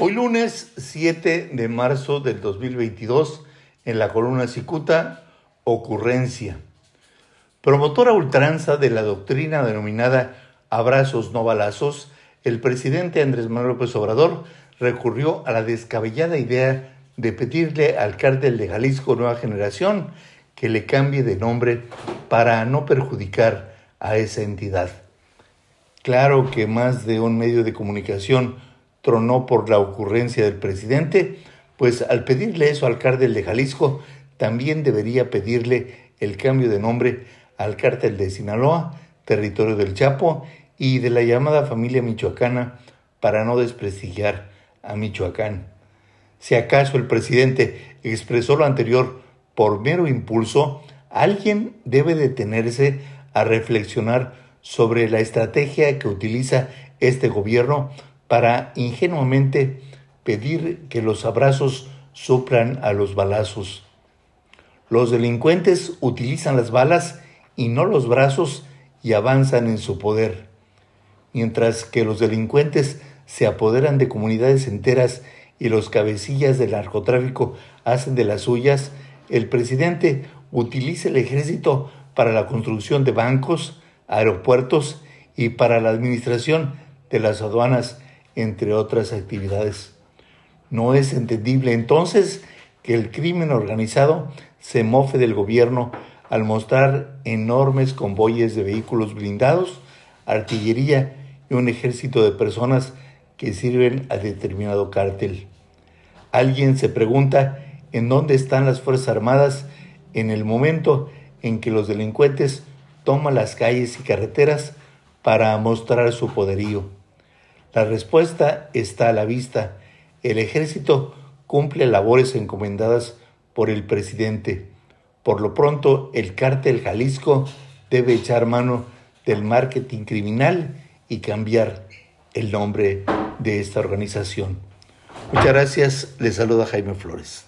Hoy lunes 7 de marzo del 2022, en la columna Cicuta, ocurrencia. Promotora ultranza de la doctrina denominada abrazos no balazos, el presidente Andrés Manuel López Obrador recurrió a la descabellada idea de pedirle al cártel de Jalisco Nueva Generación que le cambie de nombre para no perjudicar a esa entidad. Claro que más de un medio de comunicación tronó por la ocurrencia del presidente, pues al pedirle eso al cártel de Jalisco, también debería pedirle el cambio de nombre al cártel de Sinaloa, territorio del Chapo y de la llamada familia michoacana para no desprestigiar a Michoacán. Si acaso el presidente expresó lo anterior por mero impulso, alguien debe detenerse a reflexionar sobre la estrategia que utiliza este gobierno para ingenuamente pedir que los abrazos suplan a los balazos. Los delincuentes utilizan las balas y no los brazos y avanzan en su poder. Mientras que los delincuentes se apoderan de comunidades enteras y los cabecillas del narcotráfico hacen de las suyas, el presidente utiliza el ejército para la construcción de bancos, aeropuertos y para la administración de las aduanas entre otras actividades. No es entendible entonces que el crimen organizado se mofe del gobierno al mostrar enormes convoyes de vehículos blindados, artillería y un ejército de personas que sirven a determinado cártel. Alguien se pregunta en dónde están las Fuerzas Armadas en el momento en que los delincuentes toman las calles y carreteras para mostrar su poderío. La respuesta está a la vista. El ejército cumple labores encomendadas por el presidente. Por lo pronto, el cártel Jalisco debe echar mano del marketing criminal y cambiar el nombre de esta organización. Muchas gracias. Les saluda Jaime Flores.